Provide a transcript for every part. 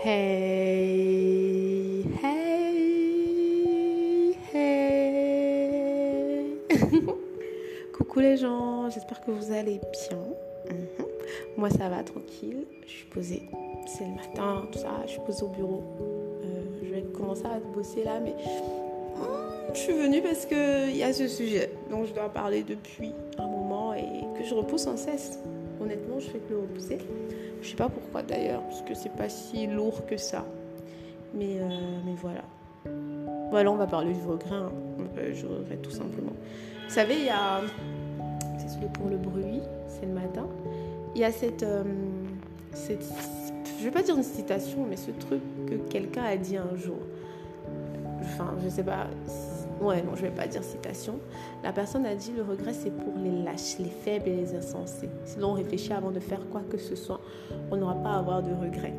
Hey, hey, hey. Coucou les gens, j'espère que vous allez bien. Mhm. Moi ça va tranquille, je suis posée. C'est le matin, tout ça, je suis posée au bureau. Euh, je vais commencer à bosser là, mais hmm, je suis venue parce qu'il y a ce sujet dont je dois parler depuis un moment et que je repousse sans cesse. Honnêtement, je fais que le repousser. Je sais pas pourquoi d'ailleurs, parce que c'est pas si lourd que ça. Mais, euh, mais voilà. Voilà, on va parler du regret. Hein. Je regrette tout simplement. Vous savez, il y a. C'est pour le bruit, c'est le matin. Il y a cette, euh, cette. Je vais pas dire une citation, mais ce truc que quelqu'un a dit un jour. Enfin, je sais pas Ouais, non, je vais pas dire citation. La personne a dit le regret, c'est pour les lâches, les faibles et les insensés. Sinon, on réfléchit avant de faire quoi que ce soit. On n'aura pas à avoir de regret.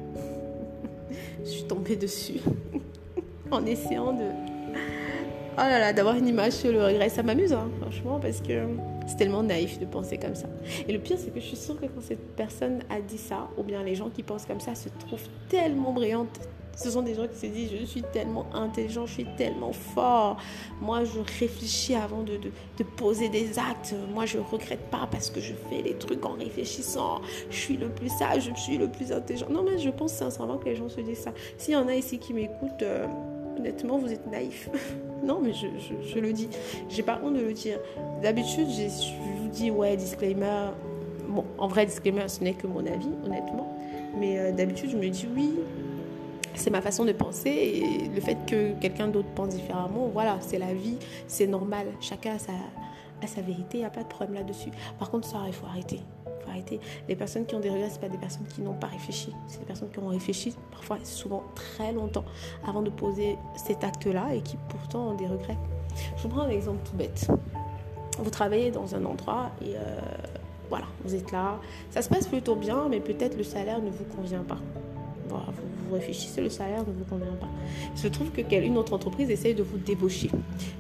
je suis tombée dessus en essayant de. Oh là là, d'avoir une image sur le regret. Ça m'amuse, hein, franchement, parce que c'est tellement naïf de penser comme ça. Et le pire, c'est que je suis sûre que quand cette personne a dit ça, ou bien les gens qui pensent comme ça se trouvent tellement brillantes, ce sont des gens qui se disent je suis tellement intelligent, je suis tellement fort. Moi, je réfléchis avant de, poser des actes. Moi, je ne regrette pas parce que je fais les trucs en réfléchissant. Je suis le plus sage, je suis le plus intelligent. Non, mais je pense sincèrement que les gens se disent ça. S'il y en a ici qui m'écoutent, euh, honnêtement, vous êtes naïfs. non, mais je le dis. J'ai pas honte de le dire. D'habitude, je vous dis ouais, disclaimer. Bon, en vrai, disclaimer, ce n'est que mon avis, honnêtement. Mais euh, d'habitude, je me dis oui, c'est ma façon de penser et le fait que quelqu'un d'autre pense différemment, voilà, c'est la vie, c'est normal. Chacun a sa, sa vérité, il n'y a pas de problème là-dessus. Par contre, ça, il faut arrêter. faut arrêter. Les personnes qui ont des regrets, ce pas des personnes qui n'ont pas réfléchi. C'est des personnes qui ont réfléchi, parfois souvent très longtemps, avant de poser cet acte-là et qui pourtant ont des regrets. Je vous prends un exemple tout bête. Vous travaillez dans un endroit et euh, voilà, vous êtes là. Ça se passe plutôt bien, mais peut-être le salaire ne vous convient pas vous, réfléchissez, le salaire ne vous convient pas. Il se trouve que une autre entreprise essaye de vous débaucher.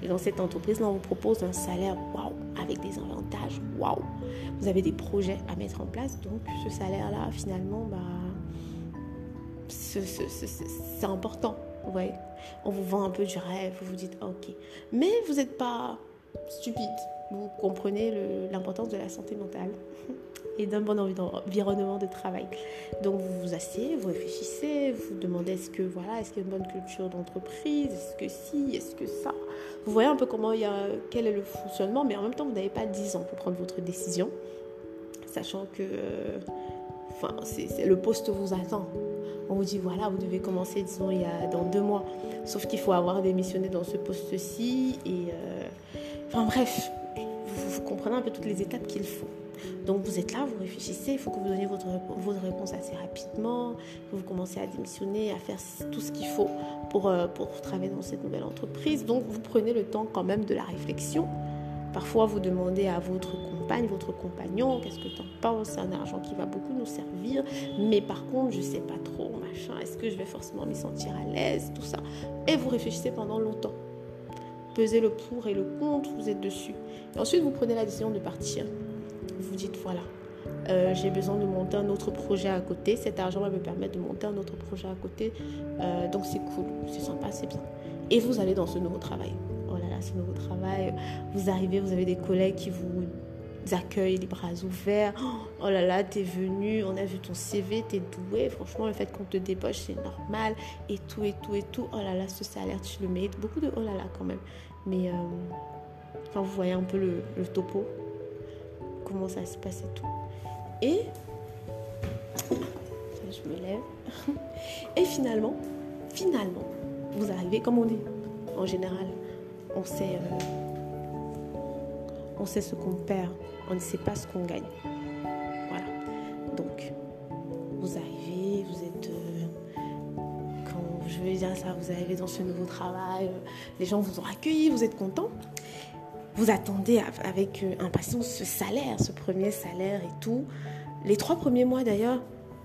Et dans cette entreprise-là, on vous propose un salaire waouh, avec des avantages waouh. Vous avez des projets à mettre en place, donc ce salaire-là, finalement, bah, c'est important. Vous voyez On vous vend un peu du rêve, vous vous dites ok. Mais vous n'êtes pas stupide. Vous comprenez l'importance de la santé mentale et d'un bon environnement de travail. Donc vous vous asseyez, vous réfléchissez, vous demandez est-ce que voilà, est-ce qu'il y a une bonne culture d'entreprise, est-ce que si, est-ce que ça. Vous voyez un peu comment quel est le fonctionnement, mais en même temps vous n'avez pas 10 ans pour prendre votre décision, sachant que enfin, c'est, le poste vous attend. On vous dit voilà, vous devez commencer disons il y a dans deux mois. Sauf qu'il faut avoir démissionné dans ce poste-ci et euh, enfin bref, vous, vous comprenez un peu toutes les étapes qu'il faut. Donc vous êtes là, vous réfléchissez, il faut que vous donniez votre, réponse assez rapidement, que vous commencez à démissionner, à faire tout ce qu'il faut pour, euh, pour travailler dans cette nouvelle entreprise. Donc vous prenez le temps quand même de la réflexion. Parfois, vous demandez à votre compagne, votre compagnon, qu'est-ce que tu en penses C'est un argent qui va beaucoup nous servir, mais par contre, je sais pas trop, machin, est-ce que je vais forcément m'y sentir à l'aise, tout ça. Et vous réfléchissez pendant longtemps. Pesez le pour et le contre, vous êtes dessus. Et ensuite, vous prenez la décision de partir vous dites voilà, euh, j'ai besoin de monter un autre projet à côté. Cet argent va me permettre de monter un autre projet à côté. Euh, donc c'est cool, c'est sympa, c'est bien. Et vous allez dans ce nouveau travail. Oh là là, ce nouveau travail. Vous arrivez, vous avez des collègues qui vous accueillent les bras ouverts. Oh là là, t'es venu, on a vu ton CV, t'es doué. Franchement, le fait qu'on te débauche, c'est normal. Et tout, et tout, et tout. Oh là là, ce salaire, tu le mérites. Beaucoup de oh là là quand même. Mais euh, enfin, vous voyez un peu le, topo comment ça se passe et tout. Et je me lève. Et finalement, finalement, vous arrivez comme on dit. En général, on sait, euh, on sait ce qu'on perd, on ne sait pas ce qu'on gagne. Voilà. Donc, vous arrivez, vous êtes, euh, quand je vais dire ça, vous arrivez dans ce nouveau travail, euh, les gens vous ont accueilli, vous êtes content vous attendez avec euh, impatience ce salaire, ce premier salaire et tout. Les trois premiers mois d'ailleurs,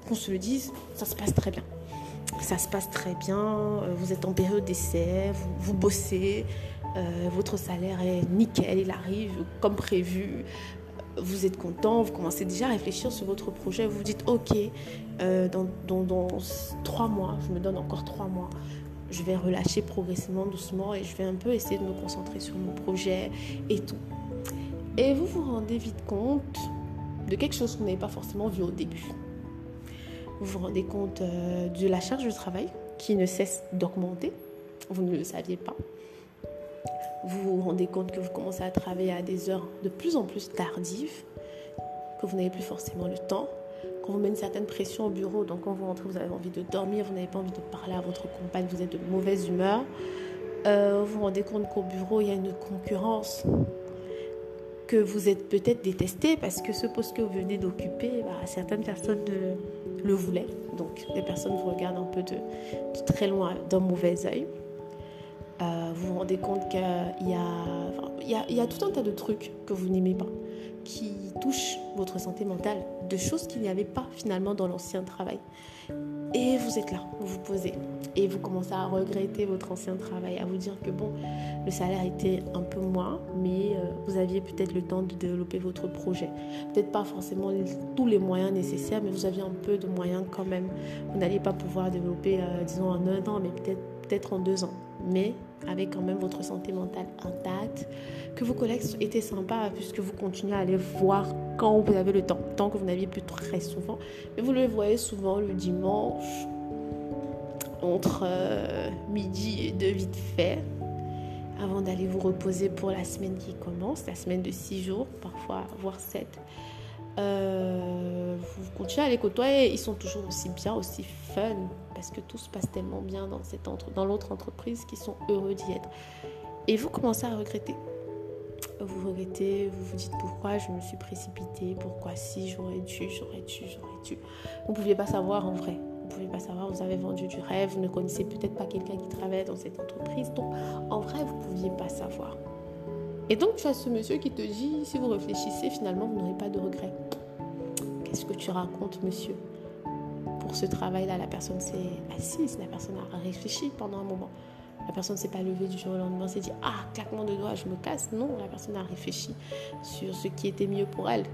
qu'on se le dise, ça se passe très bien. Ça se passe très bien, vous êtes en période d'essai, vous, bossez, euh, votre salaire est nickel, il arrive comme prévu. vous êtes content, vous commencez déjà à réfléchir sur votre projet, vous dites, ok, euh, dans, dans, trois mois, je me donne encore trois mois, je vais relâcher progressivement, doucement, et je vais un peu essayer de me concentrer sur mon projet et tout. Et vous vous rendez vite compte de quelque chose que vous n'avez pas forcément vu au début. Vous vous rendez compte euh, de la charge de travail qui ne cesse d'augmenter. Vous ne le saviez pas vous vous rendez compte que vous commencez à travailler à des heures de plus en plus tardives, que vous n'avez plus forcément le temps, qu'on vous met une certaine pression au bureau, donc quand vous rentrez, vous avez envie de dormir, vous n'avez pas envie de parler à votre compagne, vous êtes de mauvaise humeur. Euh, vous vous rendez compte qu'au bureau, il y a une concurrence, que vous êtes peut-être détesté parce que ce poste que vous venez d'occuper, bah, certaines personnes le, voulaient. Donc les personnes vous regardent un peu de, de très loin d'un mauvais œil. Euh, vous vous rendez compte qu'il y, a, tout un tas de trucs que vous n'aimez pas, qui touchent votre santé mentale, de choses qu'il n'y avait pas finalement dans l'ancien travail. Et vous êtes là, vous vous posez, et vous commencez à regretter votre ancien travail, à vous dire que bon, le salaire était un peu moins, mais euh, vous aviez peut-être le temps de développer votre projet. Peut-être pas forcément tous les moyens nécessaires, mais vous aviez un peu de moyens quand même. Vous n'alliez pas pouvoir développer, euh, disons, en un an, mais peut-être en deux ans, mais avec quand même votre santé mentale intacte, que vos collègues étaient sympas puisque vous continuez à aller voir quand vous avez le temps, tant que vous n'aviez plus très souvent, mais vous le voyez souvent le dimanche entre euh, midi et deux vite fait, avant d'aller vous reposer pour la semaine qui commence, la semaine de six jours, parfois voire sept. Euh, vous continuez à les côtoyer, ils sont toujours aussi bien, aussi fun, parce que tout se passe tellement bien dans, dans l'autre entreprise qu'ils sont heureux d'y être. Et vous commencez à regretter. Vous regrettez, vous vous dites pourquoi je me suis précipitée, pourquoi si j'aurais dû, j'aurais dû, j'aurais dû. Vous ne pouviez pas savoir en vrai. Vous ne pouviez pas savoir, vous avez vendu du rêve, vous ne connaissez peut-être pas quelqu'un qui travaille dans cette entreprise. Donc en vrai, vous ne pouviez pas savoir. Et donc tu as ce monsieur qui te dit, si vous réfléchissez, finalement, vous n'aurez pas de regrets. Qu'est-ce que tu racontes, monsieur Pour ce travail-là, la personne s'est assise, la personne a réfléchi pendant un moment. La personne ne s'est pas levée du jour au lendemain, s'est dit Ah, claquement de doigts, je me casse. Non, la personne a réfléchi sur ce qui était mieux pour elle.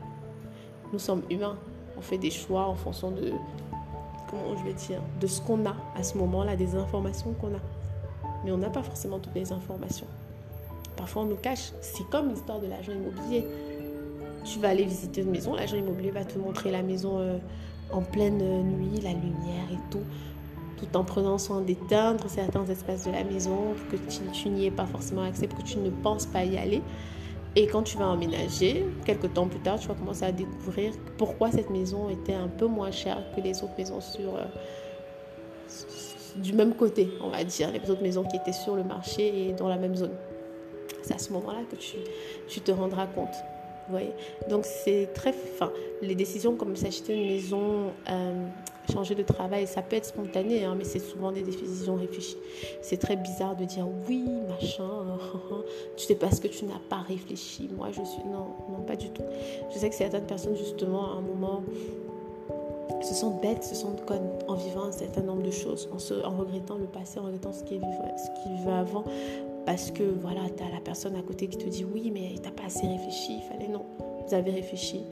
Nous sommes humains. On fait des choix en fonction de, comment je vais dire, de ce qu'on a à ce moment-là, des informations qu'on a. Mais on n'a pas forcément toutes les informations. Parfois, on nous cache. C'est comme l'histoire de l'agent immobilier. Tu vas aller visiter une maison, l'agent immobilier va te montrer la maison euh, en pleine nuit, la lumière et tout, tout en prenant soin d'éteindre certains espaces de la maison pour que tu, n'y aies pas forcément accès, pour que tu ne penses pas y aller. Et quand tu vas emménager, quelques temps plus tard, tu vas commencer à découvrir pourquoi cette maison était un peu moins chère que les autres maisons sur, euh, du même côté, on va dire, les autres maisons qui étaient sur le marché et dans la même zone. C'est à ce moment-là que tu te rendras compte. Donc c'est très... Les décisions comme s'acheter une maison, euh, changer de travail, ça peut être spontané, hein, mais c'est souvent des décisions réfléchies. C'est très bizarre de dire oui, machin, tu sais parce que tu n'as pas réfléchi. Moi, je suis... Non, non, pas du tout. Je sais que certaines personnes, justement, à un moment se sentent bêtes, se sentent connes en vivant un certain nombre de choses, en, se, en regrettant le passé, en regrettant ce qui, est ce qui vivait avant, parce que voilà, tu as la personne à côté qui te dit oui, mais tu n'as pas assez réfléchi, il fallait non. Vous avez réfléchi.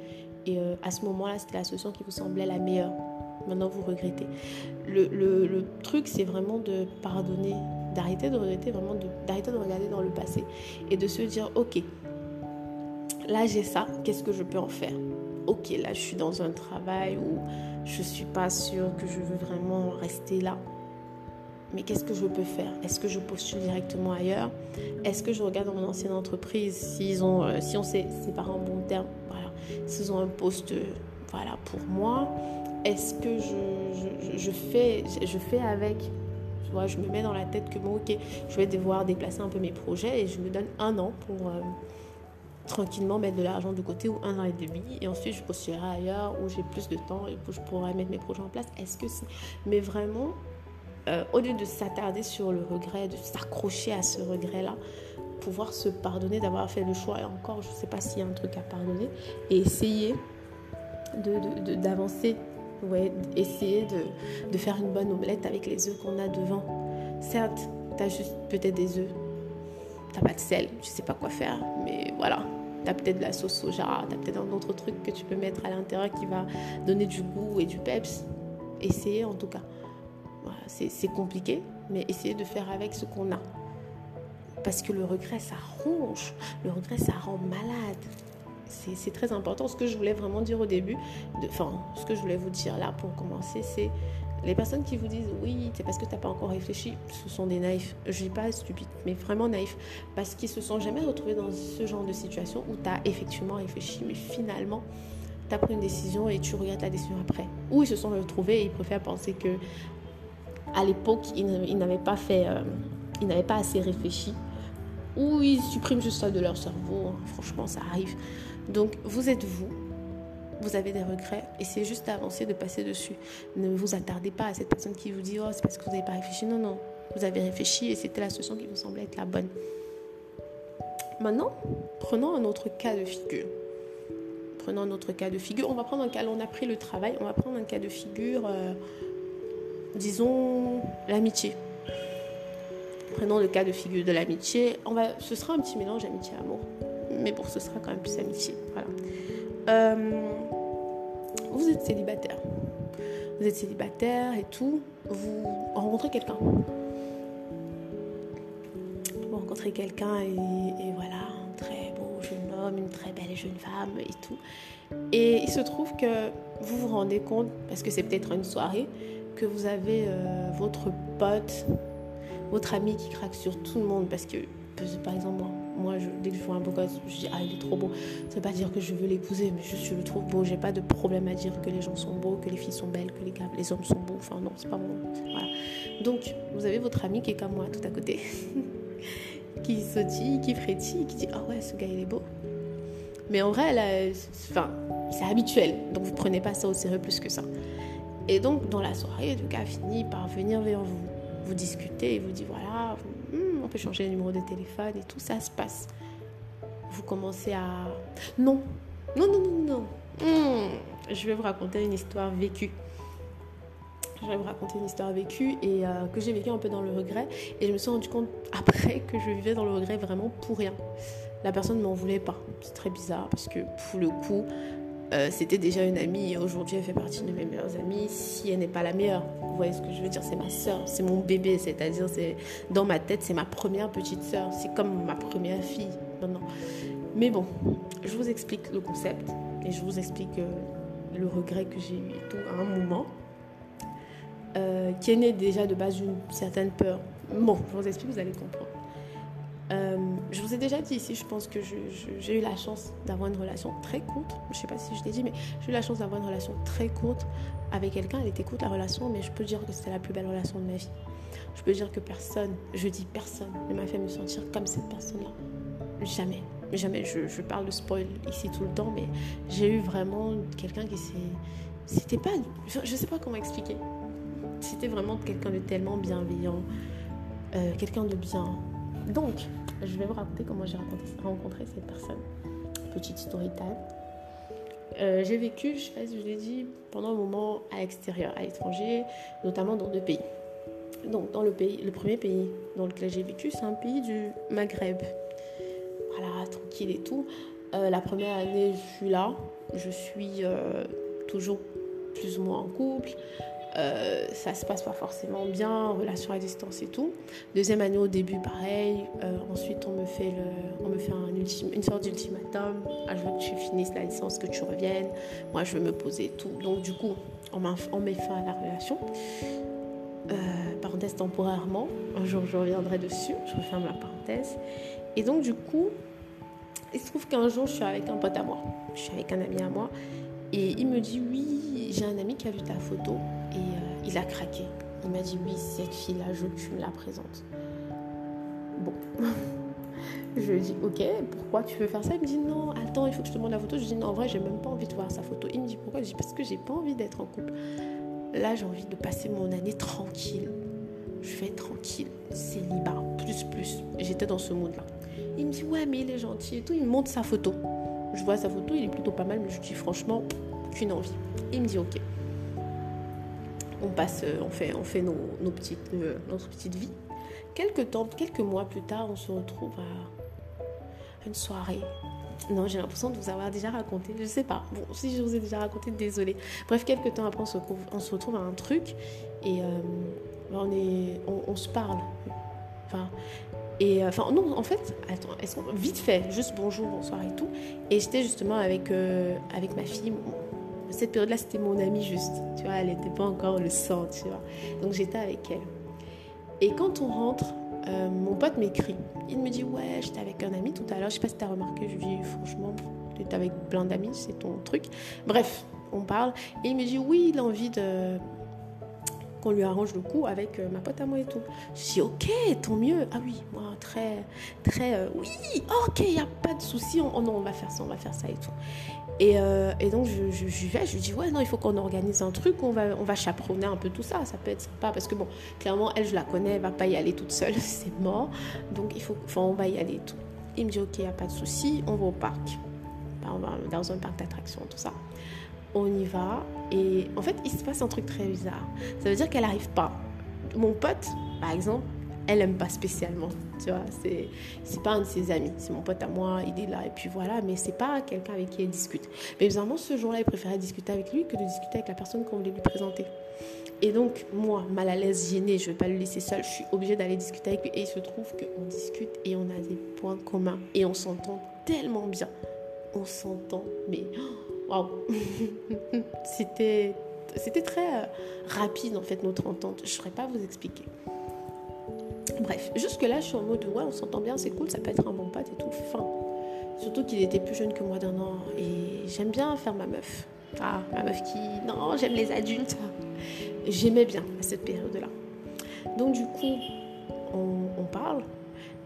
Et euh, à ce moment-là, c'était la solution qui vous semblait la meilleure. Maintenant, vous regrettez. Le, truc, c'est vraiment de pardonner, d'arrêter de regretter, vraiment d'arrêter de, de regarder dans le passé et de se dire ok, là j'ai ça, qu'est-ce que je peux en faire? Ok, là je suis dans un travail où je suis pas sûre que je veux vraiment rester là mais qu'est-ce que je peux faire? Est-ce que je postule directement ailleurs? Est-ce que je regarde dans mon ancienne entreprise ont, euh, si on s'est séparés en bon terme, voilà, s'ils ont un poste, voilà, pour moi Est-ce que je, fais, je fais avec? Tu vois, je me mets dans la tête que bon, ok, je vais devoir déplacer un peu mes projets et je me donne un an pour euh, tranquillement mettre de l'argent de côté ou un an et demi et ensuite je postulerai ailleurs où j'ai plus de temps et où je pourrai mettre mes projets en place. Est-ce que c'est. Mais vraiment, euh, au lieu de s'attarder sur le regret, de s'accrocher à ce regret-là, pouvoir se pardonner d'avoir fait le choix, et encore, je ne sais pas s'il y a un truc à pardonner, et essayer d'avancer, de, ouais, essayer de, de, faire une bonne omelette avec les œufs qu'on a devant. Certes, tu as juste peut-être des œufs, tu n'as pas de sel, ne sais pas quoi faire, mais voilà, Tu as peut-être de la sauce soja, tu as peut-être un autre truc que tu peux mettre à l'intérieur qui va donner du goût et du peps. Essayez en tout cas. C'est compliqué, mais essayez de faire avec ce qu'on a. Parce que le regret, ça ronge. Le regret, ça rend malade. C'est très important. Ce que je voulais vraiment dire au début, enfin, ce que je voulais vous dire là pour commencer, c'est les personnes qui vous disent oui, c'est parce que tu n'as pas encore réfléchi, ce sont des naïfs. Je dis pas stupide, mais vraiment naïfs. Parce qu'ils se sont jamais retrouvés dans ce genre de situation où tu as effectivement réfléchi, mais finalement, tu as pris une décision et tu regardes la décision après. Ou ils se sont retrouvés et ils préfèrent penser que à l'époque, ils n'avaient pas fait, euh, ils n'avaient pas assez réfléchi. Ou ils suppriment juste ça de leur cerveau. Franchement, ça arrive. Donc, vous êtes vous vous avez des regrets, et c'est juste d'avancer, de passer dessus. Ne vous attardez pas à cette personne qui vous dit Oh, c'est parce que vous n'avez pas réfléchi. Non, non, vous avez réfléchi et c'était la solution qui vous semblait être la bonne. Maintenant, prenons un autre cas de figure. Prenons un autre cas de figure. On va prendre un cas, on a pris le travail, on va prendre un cas de figure, euh, disons l'amitié. Prenons le cas de figure de l'amitié. On va, ce sera un petit mélange amitié-amour, mais bon, ce sera quand même plus amitié. Voilà. Euh, vous êtes célibataire. Vous êtes célibataire et tout. Vous rencontrez quelqu'un. Vous rencontrez quelqu'un et, voilà, un très beau jeune homme, une très belle jeune femme et tout. Et il se trouve que vous vous rendez compte, parce que c'est peut-être une soirée, que vous avez euh, votre pote, votre ami qui craque sur tout le monde parce que par exemple, moi, dès que je vois un beau gosse, je dis, ah, il est trop beau. Ça veut pas dire que je veux l'épouser, mais juste je le trouve beau. J'ai pas de problème à dire que les gens sont beaux, que les filles sont belles, que les, les hommes sont beaux. Enfin, non, c'est pas bon. Voilà. Donc, vous avez votre ami qui est comme moi, tout à côté, qui sautille, qui frétille, qui dit, ah ouais, ce gars, il est beau. Mais en vrai, là, c'est habituel. Donc, vous prenez pas ça au sérieux plus que ça. Et donc, dans la soirée, le gars finit par venir vers vous, vous discuter et vous dit, voilà, on peut changer le numéro de téléphone et tout ça se passe. Vous commencez à... Non, non, non, non, non. Hmm. Je vais vous raconter une histoire vécue. Je vais vous raconter une histoire vécue et euh, que j'ai vécu un peu dans le regret. Et je me suis rendu compte après que je vivais dans le regret vraiment pour rien. La personne ne m'en voulait pas. C'est très bizarre parce que pour le coup, euh, c'était déjà une amie et aujourd'hui elle fait partie de mes meilleures amies si elle n'est pas la meilleure. Vous voyez ce que je veux dire C'est ma soeur, c'est mon bébé, c'est-à-dire c'est dans ma tête c'est ma première petite soeur, c'est comme ma première fille. Mais bon, je vous explique le concept et je vous explique euh, le regret que j'ai eu tout à un moment euh, qui est né déjà de base d'une certaine peur. Bon, je vous explique, vous allez comprendre. Je vous ai déjà dit ici, je pense que j'ai eu la chance d'avoir une relation très courte. Je ne sais pas si je t'ai dit, mais j'ai eu la chance d'avoir une relation très courte avec quelqu'un. Elle était courte la relation, mais je peux dire que c'était la plus belle relation de ma vie. Je peux dire que personne, je dis personne, ne m'a fait me sentir comme cette personne-là. Jamais. Jamais. Je, parle de spoil ici tout le temps, mais j'ai eu vraiment quelqu'un qui s'est. C'était pas. Je, ne sais pas comment expliquer. C'était vraiment quelqu'un de tellement bienveillant, euh, quelqu'un de bien donc, je vais vous raconter comment j'ai rencontré cette personne. Petite story time. Euh, j'ai vécu, je sais je l'ai dit, pendant un moment à l'extérieur, à l'étranger, notamment dans deux pays. Donc, dans le pays, le premier pays dans lequel j'ai vécu, c'est un pays du Maghreb. Voilà, tranquille et tout. Euh, la première année, je suis là. Je suis euh, toujours plus ou moins en couple. Euh, ça se passe pas forcément bien, relation à distance et tout. Deuxième année au début, pareil. Euh, ensuite, on me fait, on me fait un une sorte d'ultimatum. Ah, je veux que tu finisses la licence, que tu reviennes. Moi, je veux me poser et tout. Donc, du coup, on, on met fin à la relation. Euh, parenthèse temporairement. Un jour, je reviendrai dessus. Je referme la parenthèse. Et donc, du coup, il se trouve qu'un jour, je suis avec un pote à moi. Je suis avec un ami à moi. Et il me dit Oui, j'ai un ami qui a vu ta photo et euh, il a craqué. Il m'a dit oui, cette fille-là, je tu me la présentes. Bon. je lui dis ok, pourquoi tu veux faire ça? Il me dit non, attends, il faut que je te montre la photo. Je dis non, en vrai, j'ai même pas envie de voir sa photo. Il me dit pourquoi? Je dis parce que j'ai pas envie d'être en couple. Là, j'ai envie de passer mon année tranquille. Je vais être tranquille, célibat, plus, plus. J'étais dans ce mood-là. Il me dit ouais, mais il est gentil et tout. Il me montre sa photo. Je vois sa photo, il est plutôt pas mal, mais je dis franchement, qu'une envie. Il me dit ok on passe, euh, on fait, on fait nos, petites, euh, notre petite vie. Quelques temps, quelques mois plus tard, on se retrouve à une soirée. Non, j'ai l'impression de vous avoir déjà raconté. Je sais pas. Bon, si je vous ai déjà raconté, désolé. Bref, quelques temps après, on se, retrouve à un truc et euh, on, est, on, se parle. Enfin, et enfin, non, en fait, attends, vite fait, juste bonjour, bonsoir et tout. Et j'étais justement avec, avec ma fille. Cette période-là, c'était mon amie juste. Tu vois, elle n'était pas encore le sang, tu vois. Donc j'étais avec elle. Et quand on rentre, euh, mon pote m'écrit. Il me dit Ouais, j'étais avec un ami tout à l'heure. Je sais pas si tu as remarqué. Je lui dis Franchement, tu es avec plein d'amis, c'est ton truc. Bref, on parle. Et il me dit Oui, il a envie qu'on lui arrange le coup avec euh, ma pote à moi et tout. Je dis ok, tant mieux. Ah oui, moi très, très, euh, oui, ok, il n'y a pas de souci. On, non, on va faire ça, on va faire ça et tout. Euh, et, donc, je, vais, je lui dis, ouais, non, il faut qu'on organise un truc, on va, on va chaperonner un peu tout ça, ça peut être sympa, parce que bon, clairement, elle, je la connais, elle va pas y aller toute seule, c'est mort, donc il faut, enfin, on va y aller tout. Il me dit, ok, il a pas de souci, on va au parc, on va dans un parc d'attractions, tout ça. On y va, et en fait, il se passe un truc très bizarre. Ça veut dire qu'elle n'arrive pas. Mon pote, par exemple, elle aime pas spécialement. Tu vois, c'est, c'est pas un de ses amis. C'est mon pote à moi, il est là, et puis voilà, mais c'est pas quelqu'un avec qui elle discute. Mais vraiment, ce jour-là, il préférait discuter avec lui que de discuter avec la personne qu'on voulait lui présenter. Et donc, moi, mal à l'aise, gênée, je vais pas le laisser seul, je suis obligée d'aller discuter avec lui. Et il se trouve qu'on discute et on a des points communs. Et on s'entend tellement bien. On s'entend, mais waouh! C'était c'était très euh, rapide en fait notre entente. Je ne saurais pas vous expliquer. Bref, jusque-là, je suis en mode ouais, on s'entend bien, c'est cool, ça peut être un bon pote et tout. Fin. Surtout qu'il était plus jeune que moi d'un an et j'aime bien faire ma meuf. Ah, ma meuf qui. Non, j'aime les adultes. J'aimais bien à cette période-là. Donc, du coup, on, parle.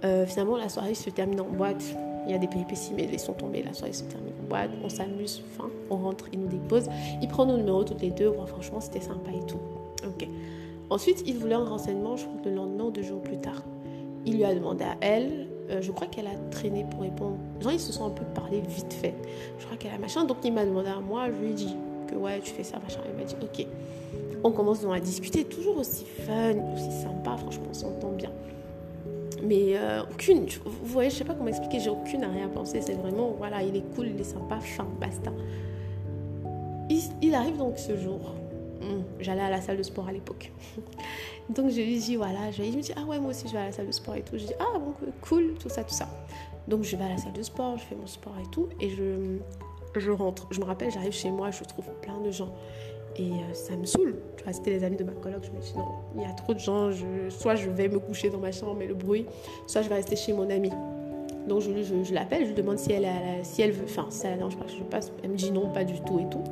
Euh, finalement, la soirée se termine en boîte. Il y a des péripéties, mais laissons tomber. La soirée se termine en boîte. On s'amuse. Fin. On rentre, il nous dépose. Il prend nos numéros toutes les deux. franchement, c'était sympa et tout. Ok. Ensuite, il voulait un renseignement, je crois, le lendemain deux jours plus tard. Il lui a demandé à elle, euh, je crois qu'elle a traîné pour répondre. Genre, ils se sont un peu parlé vite fait. Je crois qu'elle a machin, donc il m'a demandé à moi, je lui ai dit que ouais, tu fais ça, machin. Il m'a dit, ok. On commence donc à discuter, toujours aussi fun, aussi sympa, franchement, on s'entend bien. Mais euh, aucune, vous voyez, je sais pas comment expliquer, j'ai aucune penser. C'est vraiment, voilà, il est cool, il est sympa, fin, basta. il arrive donc ce jour j'allais à la salle de sport à l'époque. Donc je lui dis voilà, je, il me ah ouais moi aussi je vais à la salle de sport et tout. Je dis ah bon cool tout ça tout ça. Donc je vais à la salle de sport, je fais mon sport et tout et je je rentre. Je me rappelle j'arrive chez moi, je trouve plein de gens et euh, ça me saoule. Tu vois c'était les amis de ma coloc. Je me dis non il y a trop de gens. Je, soit je vais me coucher dans ma chambre mais le bruit, soit je vais rester chez mon ami. Donc je, je, l'appelle, je lui demande si elle, si elle veut, enfin ça pas que je passe. Elle me dit non, pas du tout et tout.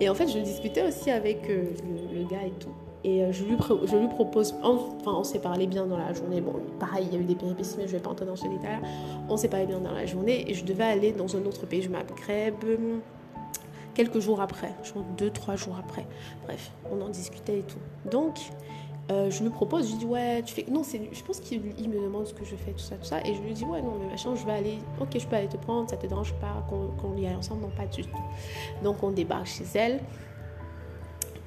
Et en fait, je discutais aussi avec euh, le, gars et tout. Et euh, je, lui je lui propose, enfin on s'est parlé bien dans la journée. Bon, pareil, il y a eu des péripéties, mais je vais pas entrer dans ce détail. On s'est parlé bien dans la journée et je devais aller dans un autre pays, je m'agrèbe quelques jours après, je crois deux, trois jours après. Bref, on en discutait et tout. Donc, euh, je lui propose, je lui dis ouais, tu fais. Non, je pense qu'il me demande ce que je fais, tout ça, tout ça. Et je lui dis ouais, non, mais machin, je vais aller. Ok, je peux aller te prendre, ça te dérange pas qu'on y aille ensemble Non, pas du tout. Donc on débarque chez elle,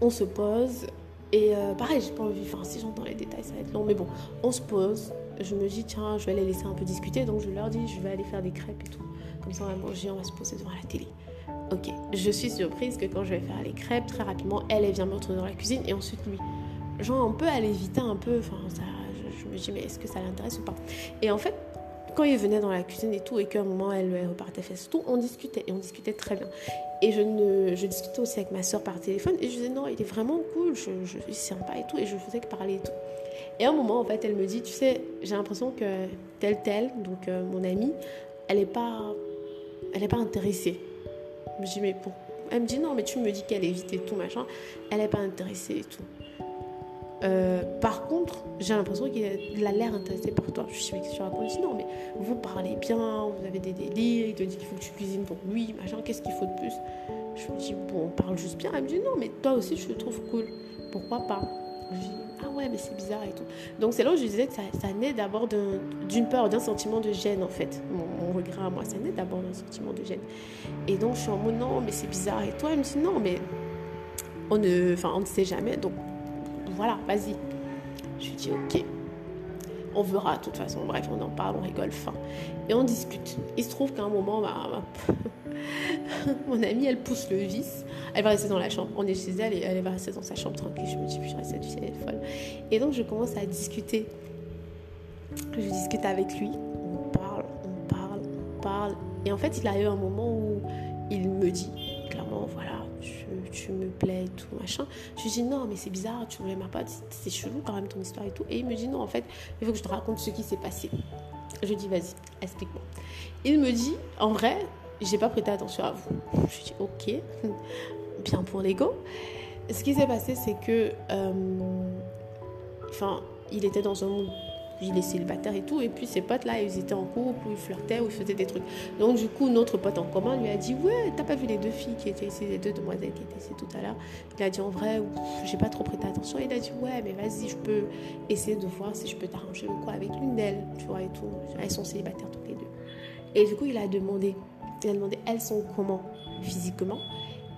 on se pose. Et euh, pareil, j'ai pas envie, enfin, si j'entends les détails, ça va être long. Mais bon, on se pose. Je me dis tiens, je vais les laisser un peu discuter. Donc je leur dis, je vais aller faire des crêpes et tout. Comme ça, on va manger, on va se poser devant la télé. Ok, je suis surprise que quand je vais faire les crêpes, très rapidement, elle, elle vient me retrouver dans la cuisine et ensuite lui genre on peut aller vite un peu. Enfin, je, me dis, mais est-ce que ça l'intéresse ou pas? Et en fait, quand il venait dans la cuisine et tout, et qu'à un moment elle, repartait faire tout, on discutait et on discutait très bien. Et je, discutais aussi avec ma soeur par téléphone et je disais non, il est vraiment cool, je, je suis sympa et tout, et je faisais que parler et tout. Et à un moment, en fait, elle me dit, tu sais, j'ai l'impression que telle, telle, donc euh, mon amie, elle n'est pas, elle est pas intéressée. Je me dis, mais pour... Elle me dit, non, mais tu me dis qu'elle est vite et tout, machin. Elle n'est pas intéressée et tout. Euh, par contre, j'ai l'impression qu'il a l'air intéressé par toi. Je suis sur la dit non, mais vous parlez bien, vous avez des délires, il te dit qu'il faut que tu cuisines pour lui, machin, qu'est-ce qu'il faut de plus? Je me dis, bon, on parle juste bien. Elle me dit, non, mais toi aussi, je te trouve cool. Pourquoi pas? Je dis, ah ouais, mais c'est bizarre et tout. Donc c'est là où je disais que ça, naît d'abord d'une peur, d'un sentiment de gêne, en fait. Mon, regret à moi, ça naît d'abord d'un sentiment de gêne. Et donc je suis en mode, non, mais c'est bizarre. Et toi, elle me dit, non, mais on ne, on ne sait jamais. Donc voilà, vas-y. Je lui dis ok. on verra de toute façon. Bref, on en parle, on rigole, fin. Et on discute. Il se trouve qu'à un moment, bah, mon amie, elle pousse le vis. Elle va rester dans la chambre. On est chez elle et elle va rester dans sa chambre tranquille. Je me dis, je cette fille, elle est folle. Et donc, je commence à discuter. Je discute avec lui. On parle, on parle, on parle. Et en fait, il a eu un moment où il me dit, clairement, voilà, tu, me plais et tout, machin. Je lui dis, non, mais c'est bizarre, tu ne m'aimes pas, c'est chelou quand même ton histoire et tout. Et il me dit, non, en fait, il faut que je te raconte ce qui s'est passé. Je lui dis, vas-y, explique-moi. Il me dit, en vrai, j'ai pas prêté attention à vous. Je lui dis, ok, bien pour l'ego. Ce qui s'est passé, c'est que, euh, enfin, il était dans un monde il est célibataire et tout. Et puis ses potes là, ils étaient en couple, ou ils flirtaient, ou ils faisaient des trucs. Donc du coup, notre pote en commun lui a dit Ouais, t'as pas vu les deux filles qui étaient ici, les deux demoiselles qui étaient ici tout à l'heure? Il a dit En vrai, j'ai pas trop prêté attention. Il a dit Ouais, mais vas-y, je peux essayer de voir si je peux t'arranger ou quoi avec l'une d'elles, tu vois, et tout. Elles sont célibataires toutes les deux. Et du coup, il a demandé Il a demandé Elles sont comment? Physiquement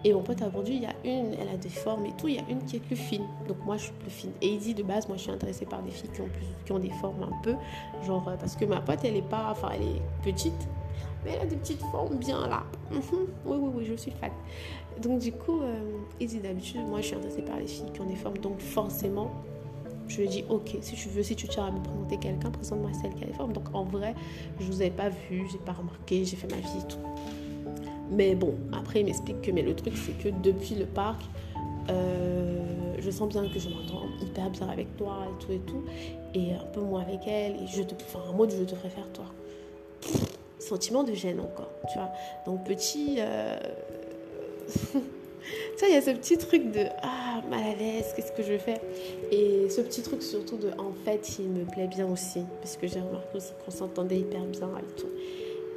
et mon pote a vendu, il y a une, elle a des formes et tout, il y a une qui est plus fine. Donc moi, je suis plus fine. Et il dit de base, moi, je suis intéressée par des filles qui ont, plus, qui ont des formes un peu. Genre, euh, parce que ma pote, elle est pas, enfin, elle est petite, mais elle a des petites formes bien là. Mhm. Oui, oui, oui, je suis fan. Donc du coup, euh, il dit d'habitude, moi, je suis intéressée par les filles qui ont des formes. Donc forcément, je lui dis, ok, si tu veux, si tu tiens à me présenter quelqu'un, présente-moi celle qui a des formes. Donc en vrai, je vous avais pas vu, j'ai pas remarqué, j'ai fait ma vie et tout. Mais bon, après, il m'explique que mais le truc, c'est que depuis le parc, euh, je sens bien que je m'entends hyper bien avec toi et tout et tout. Et un peu moins avec elle. Et je te, enfin, un mot je te préfère toi. Sentiment de gêne encore, tu vois. Donc, petit. Euh... ça, il y a ce petit truc de ah, mal à l'aise, qu'est-ce que je fais? Et ce petit truc surtout de en fait, il me plaît bien aussi. Parce que j'ai remarqué aussi qu'on s'entendait hyper bien et tout.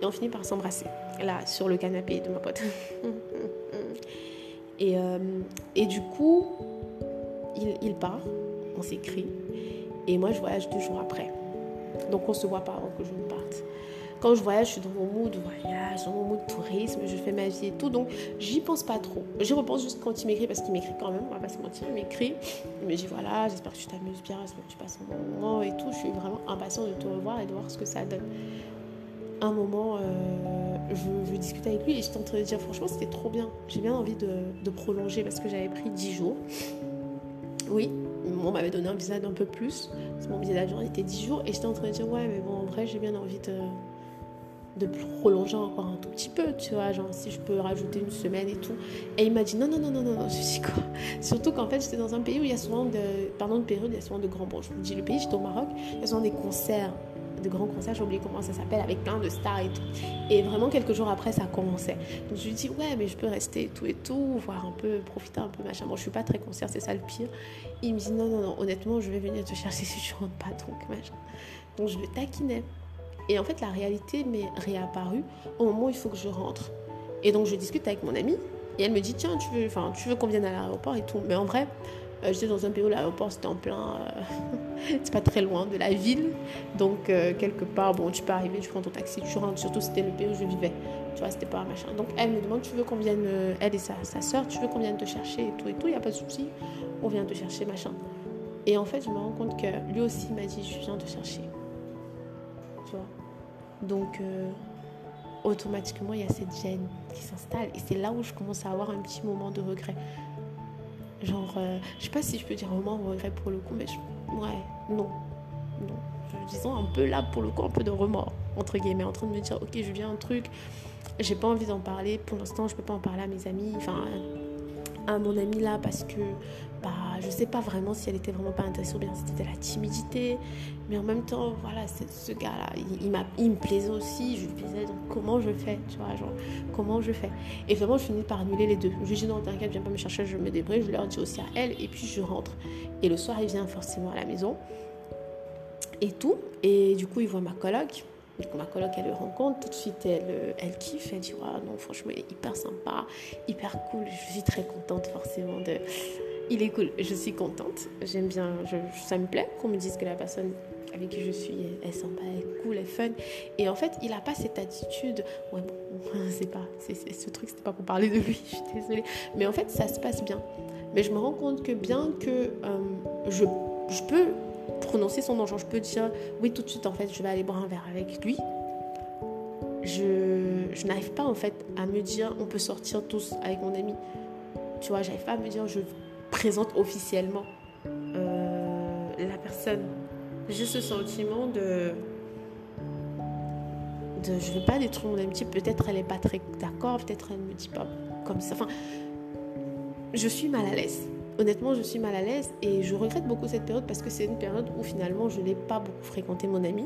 Et on finit par s'embrasser, là, sur le canapé de ma pote. et, euh, et du coup, il, il part, on s'écrit. Et moi, je voyage deux jours après. Donc, on se voit pas avant que je ne parte. Quand je voyage, je suis dans mon mood voyage, dans mon mood tourisme, je fais ma vie et tout. Donc, j'y pense pas trop. J'y repense juste quand il m'écrit, parce qu'il m'écrit quand même, on va pas se mentir. Il m'écrit, il me dit voilà, j'espère que tu t'amuses bien, j'espère que tu passes un bon moment et tout. Je suis vraiment impatiente de te revoir et de voir ce que ça donne un moment, euh, je, je, discutais avec lui et j'étais en train de dire franchement c'était trop bien. J'ai bien envie de, prolonger parce que j'avais pris 10 jours. Oui, on m'avait donné un visa d'un peu plus. Mon billet d'avion était 10 jours et j'étais en train de dire ouais mais bon en vrai j'ai bien envie de, prolonger encore un tout petit peu, tu vois, genre si je peux rajouter une semaine et tout. Et il m'a dit non, non, non, non, non, non, je dis quoi? Surtout qu'en fait j'étais dans un pays où il y a souvent de, pardon, de période, il y a souvent de grands, bon je vous dis le pays, j'étais au Maroc, il y a souvent des concerts de grands concerts, j'ai oublié comment ça s'appelle, avec plein de stars et tout. Et vraiment, quelques jours après, ça commençait. Donc je lui dis, ouais, mais je peux rester et tout et tout, voir un peu, profiter un peu, machin. Bon, je suis pas très concert, c'est ça le pire. Il me dit, non, non, non, honnêtement, je vais venir te chercher si tu rentres pas, donc machin. Donc je le taquinais. Et en fait, la réalité m'est réapparue au moment où il faut que je rentre. Et donc je discute avec mon amie et elle me dit, tiens, tu veux, tu veux qu'on vienne à l'aéroport et tout. Mais en vrai, j'étais dans un pays où l'aéroport c'était en plein. Euh, c'est pas très loin de la ville. Donc, euh, quelque part, bon, tu peux arriver, tu prends ton taxi, tu rentres. Surtout, c'était le pays où je vivais. Tu vois, c'était pas machin. Donc, elle me demande, tu veux qu'on vienne, elle et sa, sa soeur, tu veux qu'on vienne te chercher et tout et tout. Il n'y a pas de souci. On vient te chercher, machin. Et en fait, je me rends compte que lui aussi m'a dit, je viens te chercher. Tu vois. Donc, automatiquement, il y a cette gêne qui s'installe. Et c'est là où je commence à avoir un petit moment de regret. Genre, euh, je sais pas si je peux dire vraiment regret pour le coup, mais ouais, non. Non. Disons un peu là, pour le coup, un peu de remords, entre guillemets, en train de me dire, ok, je viens un truc, j'ai pas envie d'en parler, pour l'instant, je peux pas en parler à mes amis, enfin, à mon ami là, parce que bah, je sais pas vraiment si elle était vraiment pas intéressée ou bien c'était de la timidité. Mais en même temps, voilà, ce gars-là, il, il, me plaisait aussi, je lui plaisais, donc comment je fais, tu vois, genre, comment je fais? Et vraiment, je finis par annuler les deux. Je dis non, t'inquiète, viens pas me chercher, je me débrouille, je leur dis aussi à elle, et puis je rentre. Et le soir, il vient forcément à la maison, et tout. Et du coup, il voit ma coloc. Donc ma coloc, elle le rencontre, tout de suite, elle, elle kiffe, elle dit, non, franchement, il est hyper sympa, hyper cool, je suis très contente forcément de il est cool, je suis contente, j'aime bien, ça me plaît qu'on me dise que la personne avec qui je suis est, sympa, est cool, est fun. Et en fait, il n'a pas cette attitude, ouais bon, c'est pas, c'est, ce truc, c'était pas pour parler de lui, je suis désolée. Mais en fait, ça se passe bien. Mais je me rends compte que bien que euh, je, je peux prononcer son nom. Je peux dire, oui, tout de suite, en fait, je vais aller boire un verre avec lui. Je, n'arrive pas, en fait, à me dire, on peut sortir tous avec mon ami. Tu vois, j'arrive pas à me dire, je présente officiellement euh, la personne. J'ai ce sentiment de, je veux pas détruire mon amitié. Peut-être elle est pas très d'accord, peut-être elle me dit pas comme ça. Enfin, je suis mal à l'aise. Honnêtement, je suis mal à l'aise et je regrette beaucoup cette période parce que c'est une période où finalement je n'ai pas beaucoup fréquenté mon ami.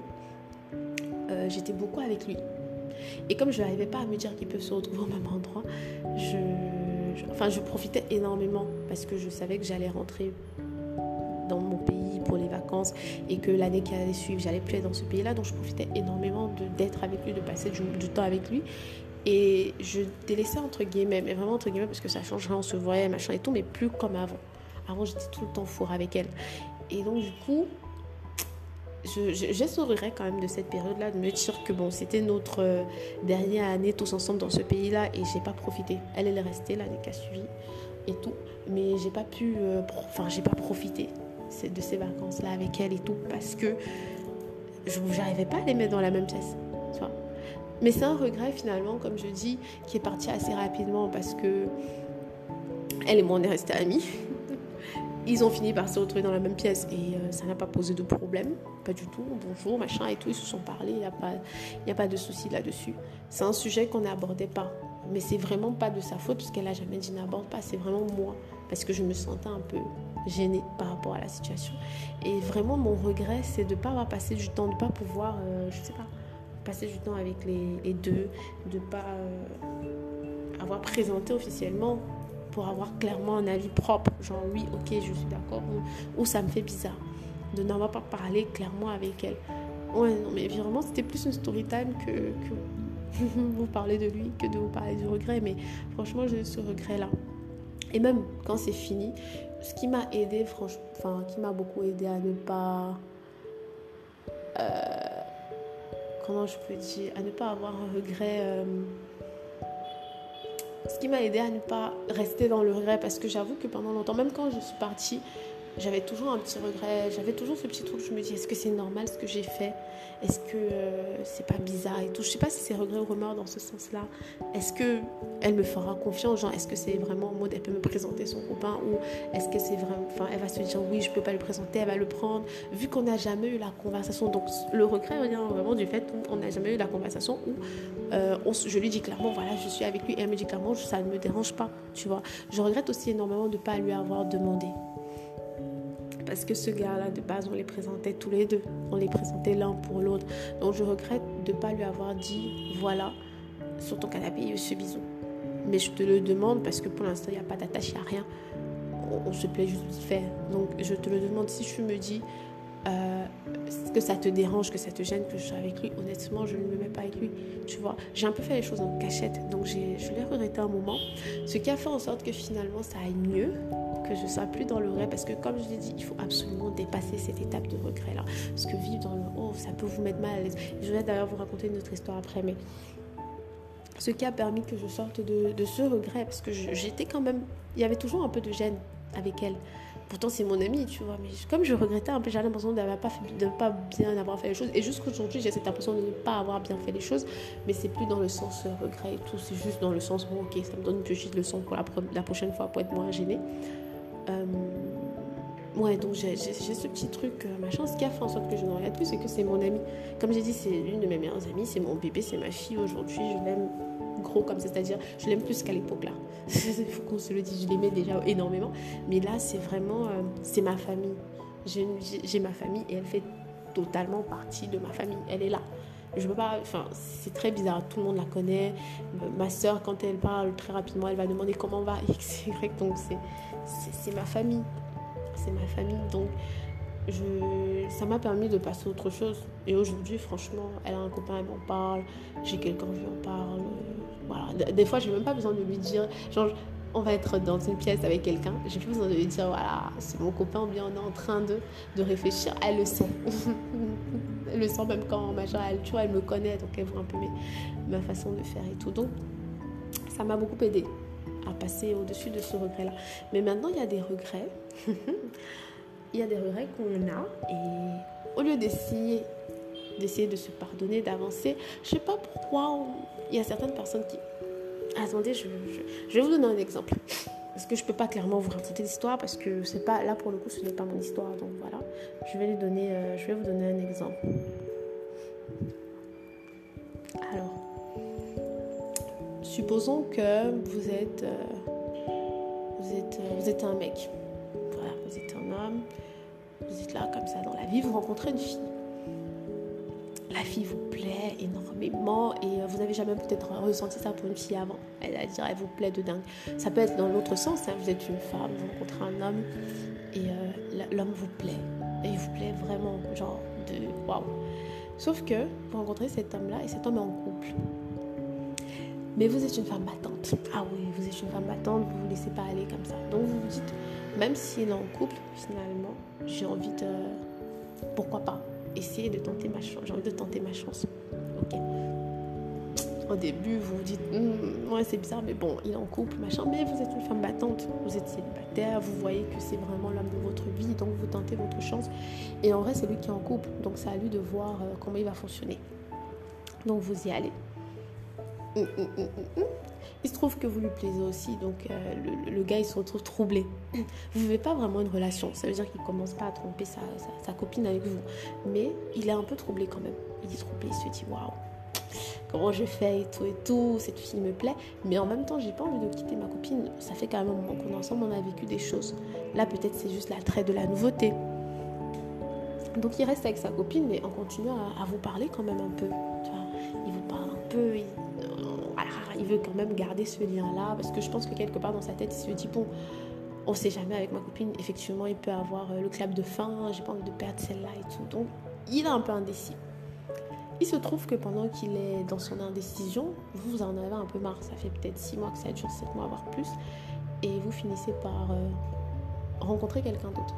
Euh, j'étais beaucoup avec lui. Et comme je n'arrivais pas à me dire qu'ils peuvent se retrouver au même endroit, je, enfin, je profitais énormément parce que je savais que j'allais rentrer dans mon pays pour les vacances et que l'année qui allait suivre, j'allais plus être dans ce pays-là. Donc je profitais énormément d'être avec lui, de passer du, du, temps avec lui. Et je délaissais entre guillemets, mais vraiment entre guillemets parce que ça changerait, on se voyait, machin et tout, mais plus comme avant. Avant, j'étais tout le temps four avec elle. Et donc, du coup, ce regret quand même de cette période-là, de me dire que bon, c'était notre euh, dernière année tous ensemble dans ce pays-là et j'ai pas profité. Elle, elle est restée l'année qui a suivi et tout, mais j'ai pas pu, euh, enfin, j'ai pas profité de ces vacances-là avec elle et tout parce que je n'arrivais pas à les mettre dans la même pièce. Tu vois mais c'est un regret finalement, comme je dis, qui est parti assez rapidement parce que elle et moi on est restés amis. Ils ont fini par se retrouver dans la même pièce et euh, ça n'a pas posé de problème, pas du tout. Bonjour, machin et tout, ils se sont parlé, il n'y a, pas, de souci là-dessus. C'est un sujet qu'on n'abordait pas, mais c'est vraiment pas de sa faute parce qu'elle a jamais dit n'aborde pas, c'est vraiment moi parce que je me sentais un peu gênée par rapport à la situation. Et vraiment, mon regret, c'est de ne pas avoir passé du temps, de ne pas pouvoir, euh, je sais pas, passer du temps avec les, deux, de ne pas euh, avoir présenté officiellement pour avoir clairement un avis propre, genre oui, ok, je suis d'accord, ou, ça me fait bizarre, de n'avoir pas parlé clairement avec elle. Ouais, non, mais vraiment, c'était plus une story time que, vous parler de lui que de vous parler du regret, mais franchement, j'ai ce regret-là. Et même quand c'est fini, ce qui m'a aidé, franchement, enfin, qui m'a beaucoup aidé à ne pas. Euh, je peux dire, à ne pas avoir un regret. Euh, ce qui m'a aidé à ne pas rester dans le regret parce que j'avoue que pendant longtemps, même quand je suis partie, j'avais toujours un petit regret, j'avais toujours ce petit truc, je me dis est-ce que c'est normal ce que j'ai fait? Est-ce que euh, c'est pas bizarre et tout? Je sais pas si c'est regret ou remords dans ce sens-là. Est-ce que elle me fera confiance Genre, est-ce que c'est vraiment en mode elle peut me présenter son copain ou est-ce que c'est vraiment, enfin, elle va se dire oui, je peux pas le présenter, elle va le prendre. Vu qu'on n'a jamais eu la conversation, donc le regret vient vraiment du fait qu'on n'a jamais eu la conversation où euh, je lui dis clairement voilà, je suis avec lui et elle me dit clairement ça ne me dérange pas, tu vois. Je regrette aussi énormément de pas lui avoir demandé parce que ce gars-là, de base, on les présentait tous les deux. On les présentait l'un pour l'autre. Donc je regrette de ne pas lui avoir dit, voilà, sur ton canapé, il y a ce bisou. Mais je te le demande parce que pour l'instant, il n'y a pas d'attache, a rien. On, se plaît juste de faire. Donc je te le demande si tu me dis, euh, que ça te dérange, que ça te gêne que je sois avec lui, honnêtement, je ne me mets pas avec lui. Tu vois, j'ai un peu fait les choses en cachette, donc je l'ai regretté un moment. Ce qui a fait en sorte que finalement ça aille mieux, que je sois plus dans le regret, parce que comme je l'ai dit, il faut absolument dépasser cette étape de regret-là. Parce que vivre dans le oh, ça peut vous mettre mal à l'aise. Je vais d'ailleurs vous raconter une autre histoire après, mais ce qui a permis que je sorte de, de ce regret, parce que j'étais quand même, il y avait toujours un peu de gêne avec elle. Pourtant, c'est mon amie, tu vois. Mais comme je regrettais un peu, j'avais l'impression de ne pas, pas bien avoir fait les choses. Et jusqu'aujourd'hui, j'ai cette impression de ne pas avoir bien fait les choses. Mais c'est plus dans le sens euh, regret et tout. C'est juste dans le sens, bon, ok, ça me donne une petite leçon pour la, la prochaine fois pour être moins gênée. Euh, ouais, donc j'ai ce petit truc, euh, machin. Ce qui a fait en sorte que je ne regrette plus, c'est que c'est mon amie. Comme j'ai dit, c'est l'une de mes meilleures amies. C'est mon bébé, c'est ma fille aujourd'hui. Je l'aime gros comme c'est-à-dire je l'aime plus qu'à l'époque là. Il faut qu'on se le dise, je l'aimais déjà énormément. Mais là, c'est vraiment, euh, c'est ma famille. J'ai ma famille et elle fait totalement partie de ma famille. Elle est là. Je peux pas, enfin, c'est très bizarre. Tout le monde la connaît. Ma soeur, quand elle parle très rapidement, elle va demander comment va X, Y. Donc c'est ma famille. C'est ma famille. Donc je, ça m'a permis de passer à autre chose. Et aujourd'hui, franchement, elle a un copain, elle m'en parle. J'ai quelqu'un, je lui en parle. Voilà. Des fois, je n'ai même pas besoin de lui dire. Genre, on va être dans une pièce avec quelqu'un. J'ai plus besoin de lui dire, voilà, c'est mon copain, bien on est en train de, de réfléchir. Elle le sent. le sent même quand, machin, elle, tu vois, elle me connaît, donc elle voit un peu ma façon de faire et tout. Donc, ça m'a beaucoup aidé à passer au-dessus de ce regret-là. Mais maintenant, il y a des regrets il y a des regrets qu'on a et au lieu d'essayer d'essayer de se pardonner, d'avancer, je sais pas pourquoi il y a certaines personnes qui... Attendez, je, je, vais vous donner un exemple. Parce que je peux pas clairement vous raconter l'histoire parce que c'est pas là pour le coup ce n'est pas mon histoire donc voilà. Je vais euh, vous donner un exemple. Alors supposons que vous êtes euh, vous êtes euh, vous êtes un mec. Voilà vous êtes un homme. Vous êtes là comme ça dans la vie vous rencontrez une fille la fille vous plaît énormément et euh, vous n'avez jamais peut-être ressenti ça pour une fille avant. Elle va dire elle vous plaît de dingue. Ça peut être dans l'autre sens, hein. vous êtes une femme, vous rencontrez un homme et euh, l'homme vous plaît. Et il vous plaît vraiment, genre de waouh. Sauf que vous rencontrez cet homme-là et cet homme est en couple. Mais vous êtes une femme battante. Ah oui, vous êtes une femme battante, vous ne vous laissez pas aller comme ça. Donc vous vous dites, même s'il est en couple, finalement, j'ai envie de... Pourquoi pas? Essayer de tenter ma chance. J'ai envie de tenter ma chance. Ok. Au début, vous vous dites, hum, ouais, c'est bizarre, mais bon, il est en couple, machin. Mais vous êtes une femme battante, vous êtes célibataire, vous voyez que c'est vraiment l'homme de votre vie, donc vous tentez votre chance. Et en vrai, c'est lui qui est en couple, donc c'est à lui de voir euh, comment il va fonctionner. Donc vous y allez. Hum, hum, il se trouve que vous lui plaisez aussi, donc euh, le, gars il se retrouve troublé. Vous vivez pas vraiment une relation, ça veut dire qu'il commence pas à tromper sa, copine avec vous, mais il est un peu troublé quand même. Il est troublé, il se dit waouh, comment je fais et tout et tout, cette fille me plaît, mais en même temps j'ai pas envie de quitter ma copine. Ça fait quand même un moment qu'on est ensemble, on a vécu des choses. Là peut-être c'est juste l'attrait de la nouveauté. Donc il reste avec sa copine, mais en continuant à, vous parler quand même un peu. il vous parle un peu, il veut quand même garder ce lien-là parce que je pense que quelque part dans sa tête, il se dit bon, on sait jamais avec ma copine, effectivement, il peut avoir euh, le clap de fin, j'ai pas envie de perdre celle-là et tout. Donc, il est un peu indécis. Il se trouve que pendant qu'il est dans son indécision, vous, vous en avez un peu marre. Ça fait peut-être 6 mois que ça dure, 7 mois, voire plus. Et vous finissez par euh, rencontrer quelqu'un d'autre.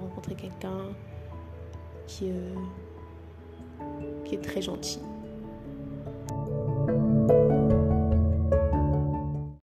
Rencontrer quelqu'un qui, euh, qui est très gentil,